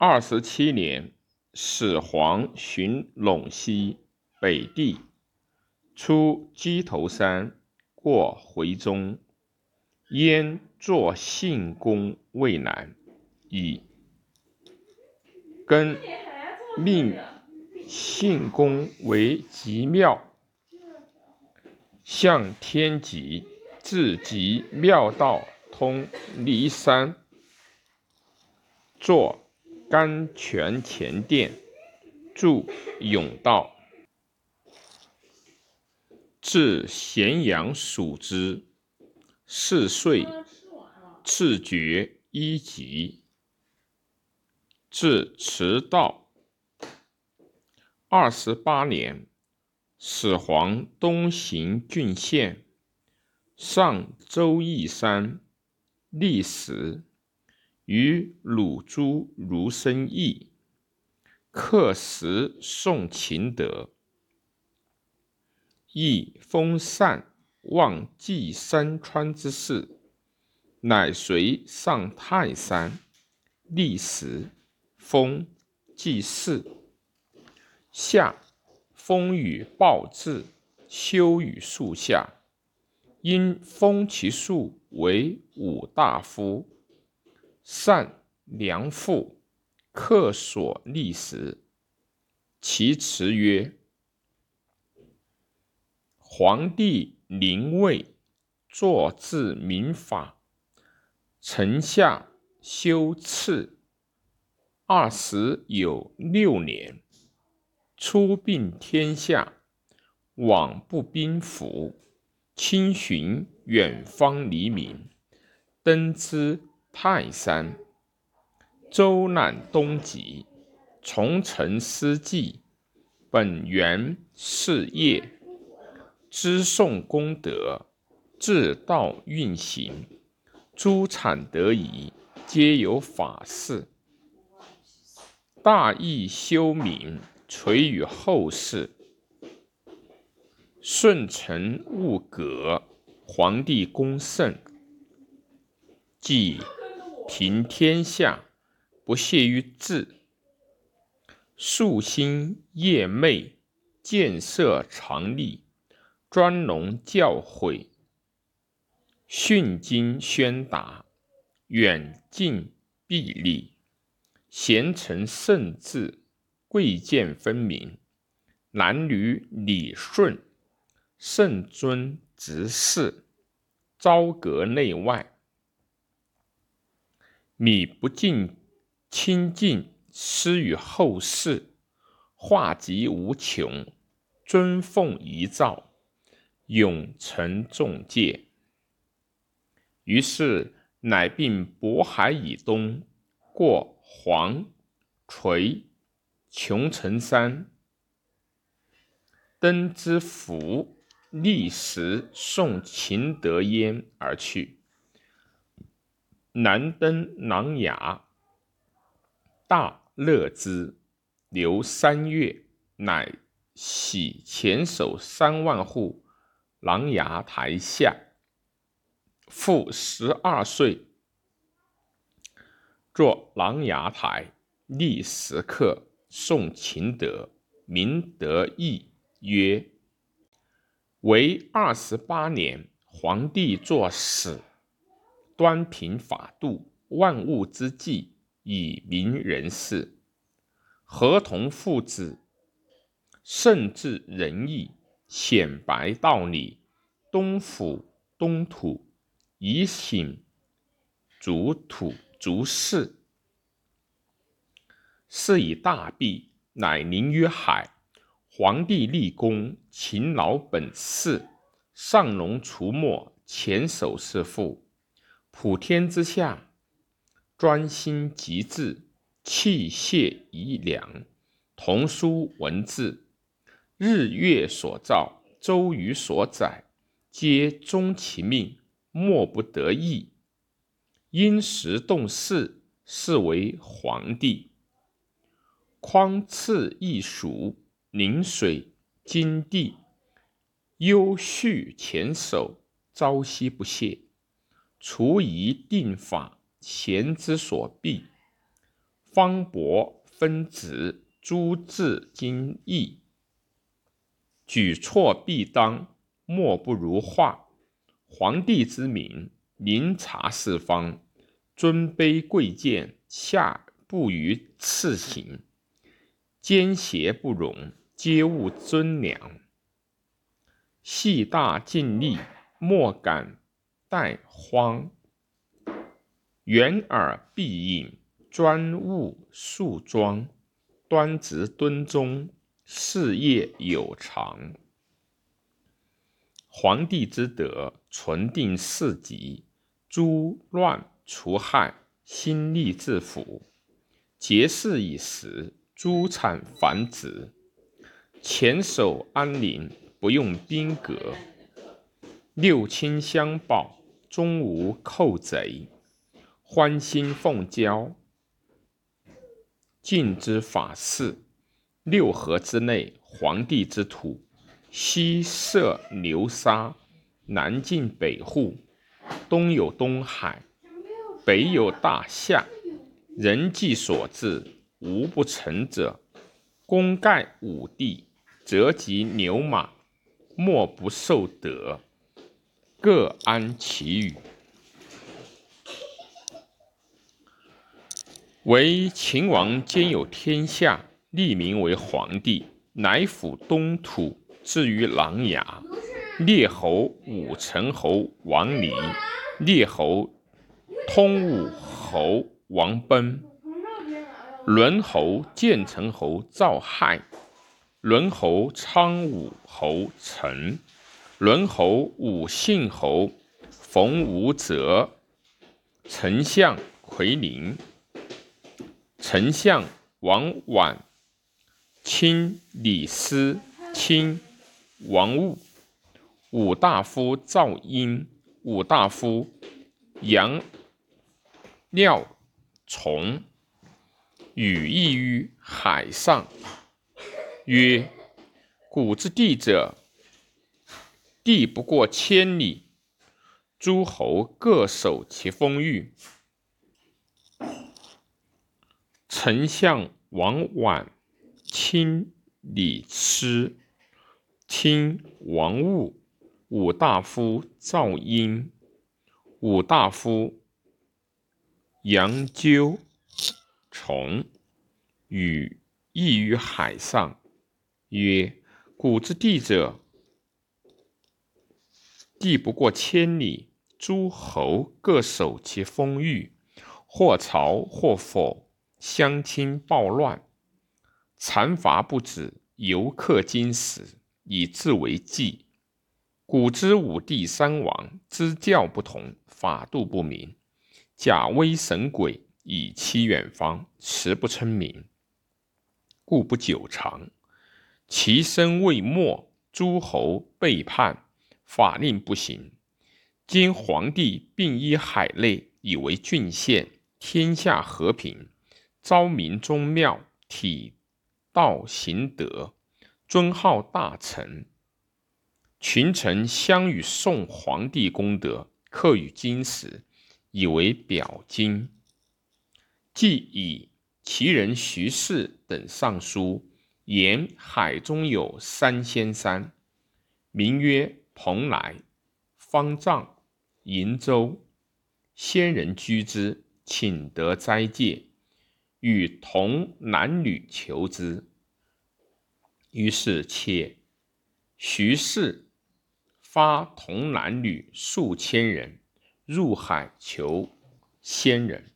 二十七年，始皇巡陇西北地，出鸡头山，过回中，焉作信公渭南，以更命信公为极庙，向天极，至极庙道通骊山，作。甘泉前殿，筑甬道，至咸阳属之。四岁，赐爵一级。至迟道。二十八年，始皇东行郡县，上周义山，立时。与鲁朱如生义，刻石送秦德，亦封禅望祭山川之事，乃随上泰山，立时封祭祀。夏风雨暴至，修于树下，因封其树为五大夫。善良父，客所立时，其辞曰：“皇帝临位，作治民法，臣下修赐二十有六年，出并天下，往不兵符，亲寻远方黎民，登之。”泰山，周览东极，从承司祭，本源事业，知颂功德，至道运行，诸产得宜，皆有法事。大义修明，垂于后世。顺承勿革，皇帝功盛，即。平天下，不懈于治；夙兴夜寐，建设常立，专隆教诲，训经宣达，远近必立，贤臣圣治，贵贱分明，男女礼顺，圣尊直事，朝阁内外。米不尽清净，施于后世，化极无穷，尊奉遗诏，永承重戒。于是，乃并渤海以东，过黄垂穷城山，登之福，立时送秦德焉而去。南登琅琊，大乐之，留三月，乃徙前守三万户琅琊台下。复十二岁，作琅琊台，立石刻，宋秦德，明德义曰：为二十八年，皇帝作史。端平法度，万物之际，以明人事。合同父子，圣治仁义，显白道理，东府东土，以醒主土足事。是以大弊，乃临于海。皇帝立功，勤劳本事，上龙除没，前守是父。普天之下，专心极致，器械宜良，童书文字，日月所照，周瑜所载，皆终其命，莫不得意。因时动势，是为皇帝。匡赐一蜀，临水金地，优恤前守，朝夕不懈。除夷定法，贤之所必。方伯分子，诸字经义，举措必当，莫不如画。皇帝之名，临察四方，尊卑贵贱，下不于次行，奸邪不容，皆勿尊良。细大尽力，莫敢怠荒。圆耳必应，专务束庄，端直敦忠，事业有常。皇帝之德，存定四极，诛乱除害，兴利治腐，节事以时，诸产繁殖，前守安宁，不用兵革，六亲相保，终无寇贼。欢欣奉交，晋之法事。六合之内，皇帝之土，西涉流沙，南进北户，东有东海，北有大夏。人迹所至，无不成者。功盖五帝，则及牛马，莫不受德。各安其语。为秦王兼有天下，立名为皇帝，乃抚东土，至于琅琊。列侯武成侯王离，列侯通武侯王贲，伦侯建成侯赵亥，伦侯昌武侯陈，伦侯武信侯冯无泽，丞相奎宁。丞相王绾，卿李斯，卿王务，五大夫赵婴，五大夫杨廖崇，羽翼于海上，曰：“古之地者，地不过千里，诸侯各守其封域。”丞相王绾，卿李斯，卿王务，五大夫赵婴，五大夫杨纠崇，与异于海上，曰：古之地者，地不过千里，诸侯各守其封域，或朝或否。相亲暴乱，残伐不止，犹克金石，以自为祭。古之五帝三王，之教不同，法度不明，假威神鬼，以欺远方，实不称名，故不久长。其身未没，诸侯背叛，法令不行。今皇帝并依海内，以为郡县，天下和平。昭明宗庙，体道行德，尊号大臣。群臣相与宋皇帝功德，刻于金石，以为表金。既以其人徐氏等上书，言海中有三仙山，名曰蓬莱、方丈、瀛洲，仙人居之，请得斋戒。与同男女求之，于是且徐氏发同男女数千人入海求仙人，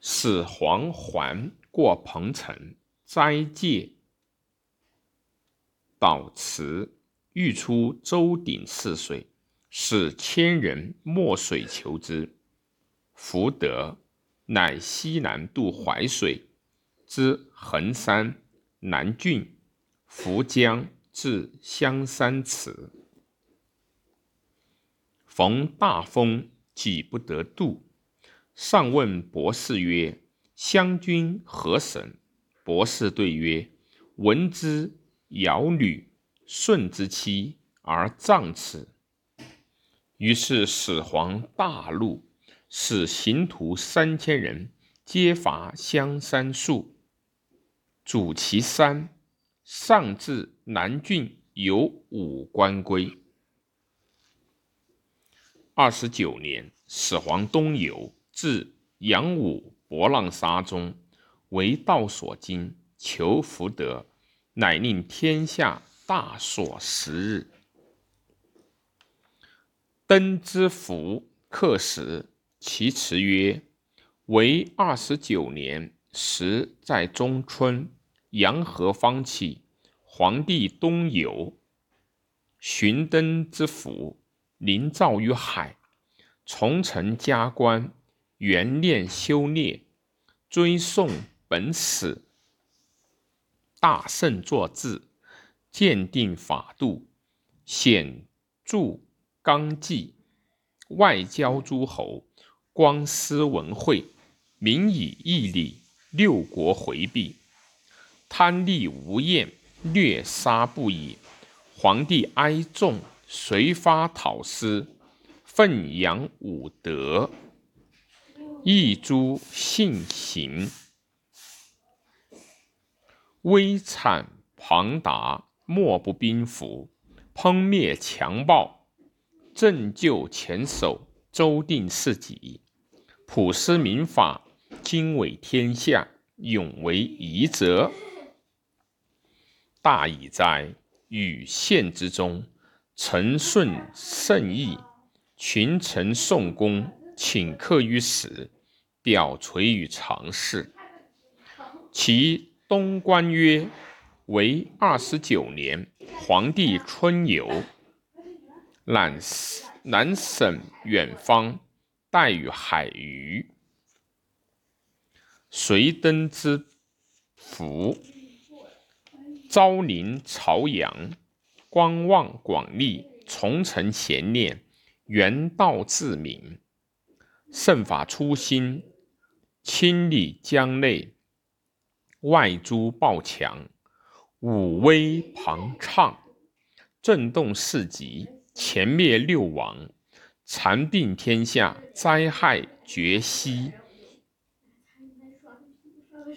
使黄环过彭城斋戒祷辞，欲出周鼎泗水，使千人没水求之，福德。乃西南渡淮水，之衡山、南郡、涪江至香山池，逢大风，己不得渡。上问博士曰：“湘君何神？”博士对曰：“闻之尧女舜之妻，而葬此。”于是始皇大怒。使刑徒三千人皆伐香山树，主其山，上至南郡有五官归。二十九年，始皇东游，至阳武博浪沙中，为道所惊，求福德，乃令天下大朔十日。登之符刻时，其辞曰。为二十九年，时在中春，阳和方起，皇帝东游，寻登之府，临照于海，从臣加官，元念修炼，追诵本史，大圣作志，鉴定法度，显著纲纪，外交诸侯，光思文会。民以义礼，六国回避，贪利无厌，虐杀不已。皇帝哀众，遂发讨师，奋扬武德，益诸信行，威惨庞达，莫不兵服，烹灭强暴，拯救前首，周定事己，普施民法。经纬天下，永为夷则。大矣哉！与献之中，臣顺圣意，群臣颂功，请客于史，表垂于常侍。其东关曰：为二十九年，皇帝春游，览南省远方，待与海鱼。随登之福，昭临朝阳，观望广利，从承贤念，原道自明，圣法初心，清理江内，外诸暴强，武威庞畅，震动四极，前灭六王，残并天下，灾害绝息。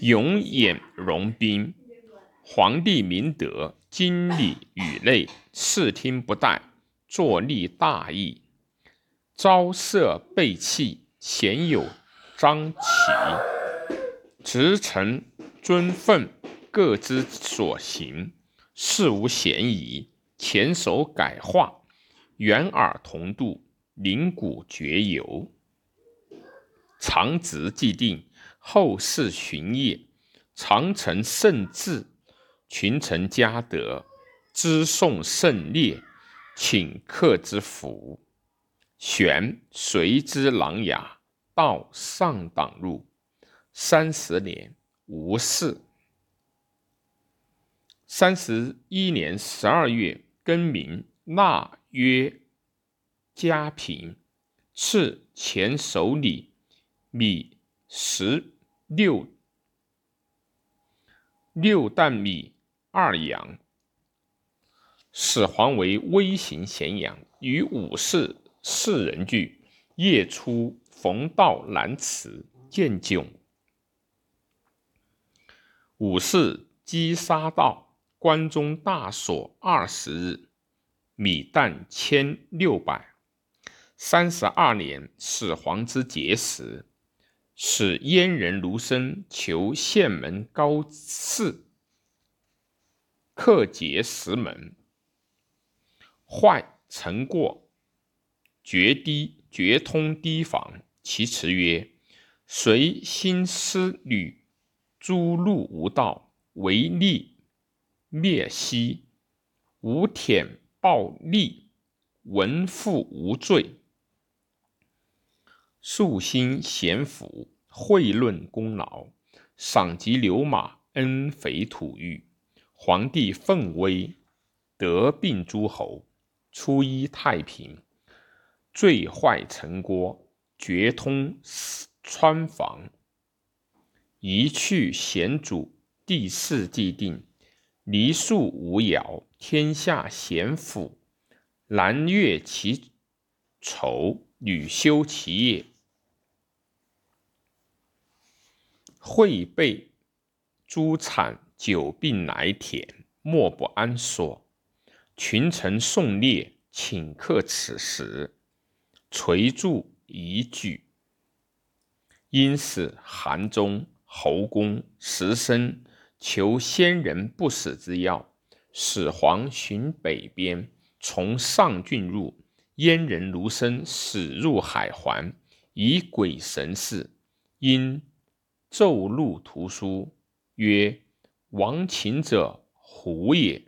永掩戎兵，皇帝明德，经理宇内，视听不怠，坐立大义，朝色备器，贤有张启，直臣尊奉，各之所行，事无嫌疑，前手改化，远耳同度，灵骨绝游，长直既定。后世巡夜，常承圣志，群臣嘉德，知颂圣烈，请客之福。玄随之琅琊，道上党入。三十年，无事。三十一年十二月，更名，纳曰嘉平，赐前守礼米十。六六担米二羊，始皇为微行咸阳，与武士四人聚。夜出逢道南祠，见迥。武士击杀道，关中大锁二十日，米担千六百。三十二年，始皇之节时。使燕人卢生求县门高士，克节石门，坏成过，决堤决通堤防。其辞曰：“随心思虑，诸路无道，为利灭息，无舔暴戾，文复无罪。”素心贤辅，惠论功劳，赏及牛马，恩肥土玉。皇帝奋威，得并诸侯，初一太平，最坏陈郭，绝通川防，一去贤主，第四既定，黎庶无尧，天下贤辅，南越其仇，女修其业。会备诸产久病来田，莫不安所。群臣送列，请客此时，垂柱以举。因使韩忠、侯公、石生求先人不死之药。始皇寻北边，从上郡入，燕人卢生死入海环，以鬼神事，因奏录图书，曰：“亡秦者胡也。”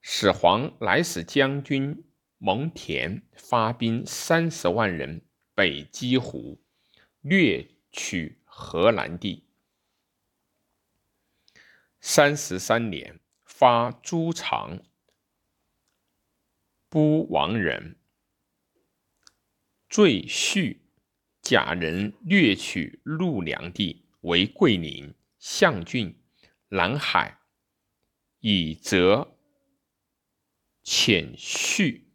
始皇乃使将军蒙恬发兵三十万人北击胡，掠取河南地。三十三年。发诸常不亡人，赘婿假人掠取陆梁地，为桂林、象郡、南海，以则遣续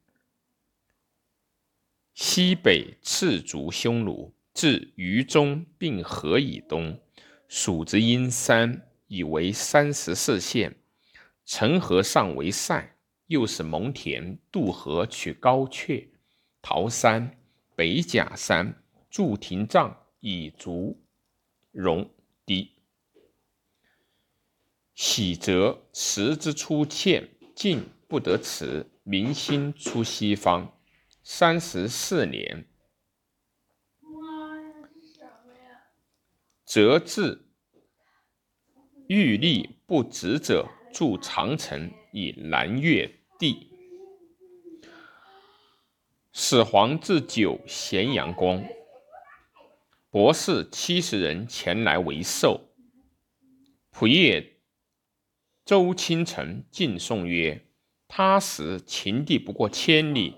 西北赤足匈奴，至渝中并河以东，属之阴山，以为三十四县。陈河上为塞，又使蒙恬渡河取高阙、桃山、北甲山，筑亭障以足戎狄。喜则辞之出堑，进不得辞；民心出西方。三十四年，则至欲立不止者。筑长城以南越地，始皇置酒咸阳宫，博士七十人前来为寿。仆夜周清城进颂曰：“他时秦地不过千里，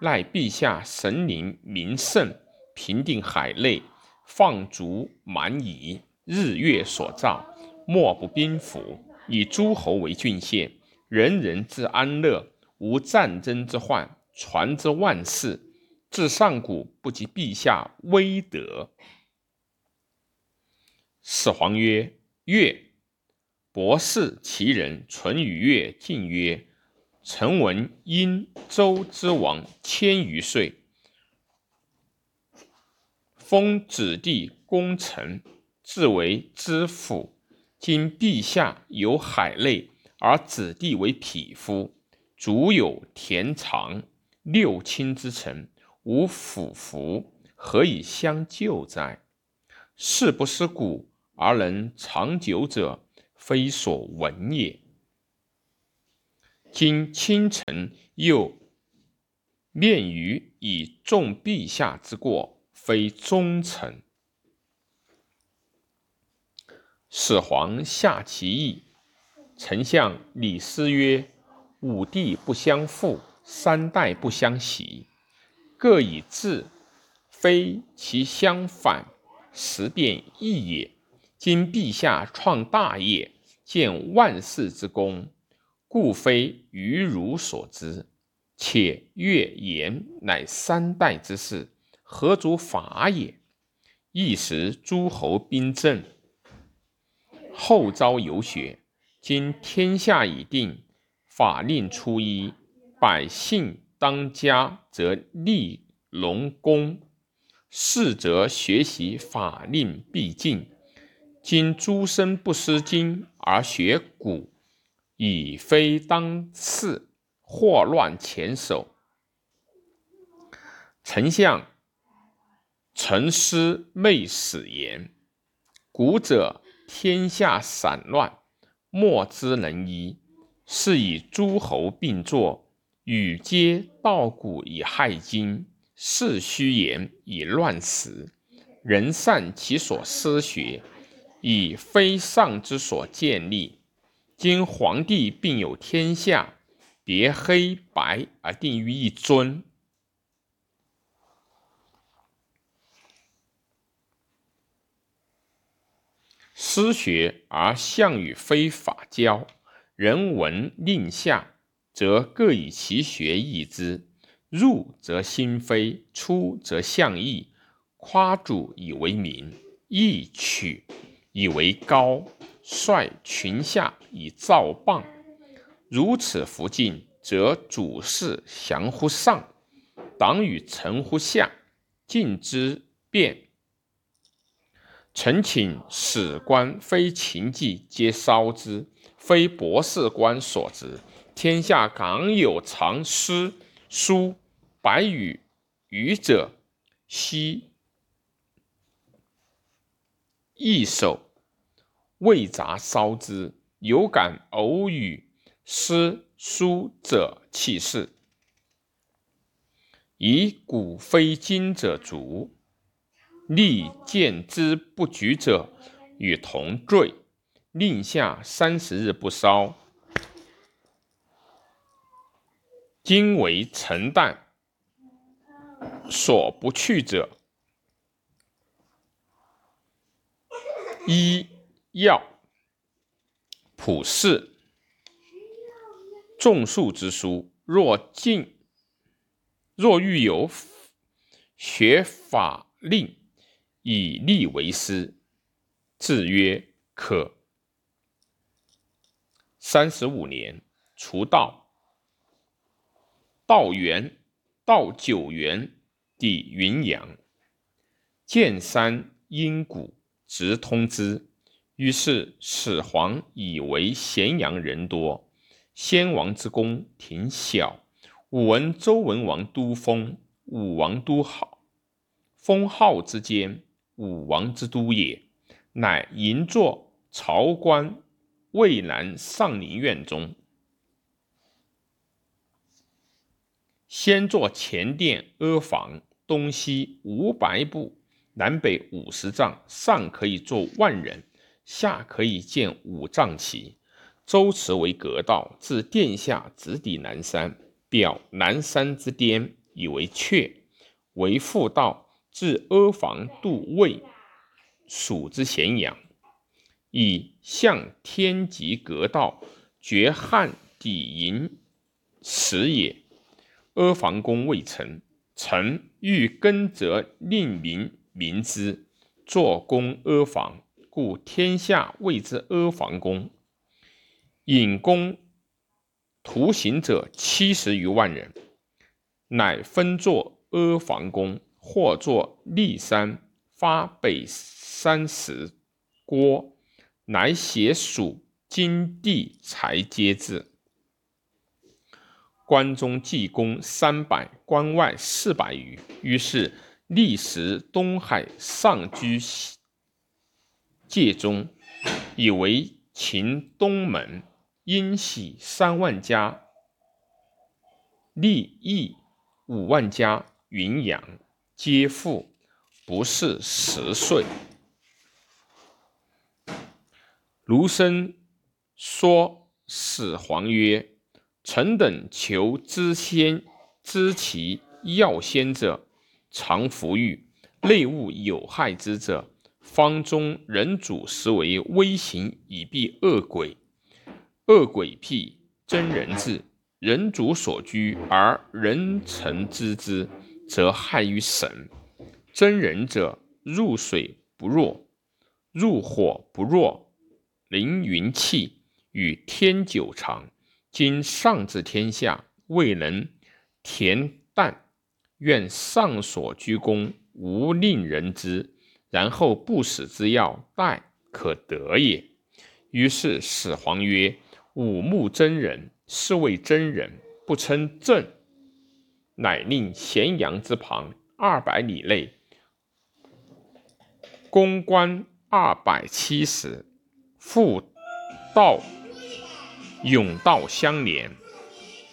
奈陛下神灵明圣，平定海内，放逐蛮夷，日月所照，莫不兵服。”以诸侯为郡县，人人自安乐，无战争之患，传之万世。自上古不及陛下威德。始皇曰：“越，博士其人，淳于越进曰：‘臣闻殷周之王千余岁，封子弟功臣，自为知府。’”今陛下有海内，而子弟为匹夫，足有田长，六亲之臣无辅服，何以相救哉？是不思古而能长久者，非所闻也。今亲臣又面于以重陛下之过，非忠臣。始皇下其意，丞相李斯曰：“五帝不相负，三代不相袭，各以治，非其相反，时变异也。今陛下创大业，建万世之功，故非于汝所知。且越言乃三代之事，何足法也？一时诸侯兵阵。”后遭游学，今天下已定，法令初一，百姓当家则立隆功，士则学习法令必尽。今诸生不思今而学古，已非当世，祸乱前首。丞相臣师昧死言，古者。天下散乱，莫之能医。是以诸侯并作，与皆道古以害今，是虚言以乱时。人善其所思学，以非上之所建立。今皇帝并有天下，别黑白而定于一尊。私学而项羽非法教，人闻令下，则各以其学易之。入则心非，出则象异。夸主以为名，义取以为高，率群下以造谤。如此弗尽，则主事降乎上，党与臣乎下，进之变。臣请史官非秦记，皆烧之，非博士官所职。天下港有藏诗书百余余者，悉一手未杂烧之。有感偶语诗书者弃世，以古非今者足。立见之不举者，与同罪。令下三十日不烧。今为臣旦，所不去者，一要普世种树之书。若尽，若欲有学法令。以利为师，字曰可。三十五年，除道。道元，道九元，抵云阳，见山阴谷，直通之。于是始皇以为咸阳人多，先王之宫挺小。武闻周文王都封，武王都好，封号之间。武王之都也，乃营坐朝官渭南上林苑中。先作前殿阿房，东西五百步，南北五十丈，上可以坐万人，下可以建五丈旗。周池为阁道，自殿下直抵南山，表南山之巅，以为阙，为复道。至阿房渡渭，蜀之咸阳，以向天极阁道，绝汉底营始也。阿房宫未成，臣欲耕则令民民之，作宫阿房，故天下谓之阿房宫。引宫徒行者七十余万人，乃分作阿房宫。或作骊山发北山石郭，乃写蜀金地才皆至。关中济公三百，关外四百余。于是历时东海上居界中，以为秦东门，因喜三万家，立邑五万家，云阳。皆父不是十岁。卢生说始皇曰：“臣等求知先知其要先者，常服欲，内务有害之者，方中人主实为微行以避恶鬼。恶鬼辟真人至，人主所居而人臣知之。”则害于神。真人者，入水不弱，入火不弱，凌云气，与天久长。今上治天下，未能恬淡，愿上所居功，无令人知，然后不死之药，待可得也。于是始皇曰：“五目真人，是谓真人，不称正。”乃令咸阳之旁二百里内，公关二百七十，复道甬道相连，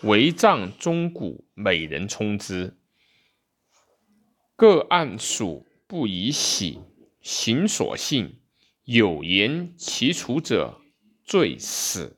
围帐钟鼓，每人充之。各按属不以喜，行所幸。有言其处者，罪死。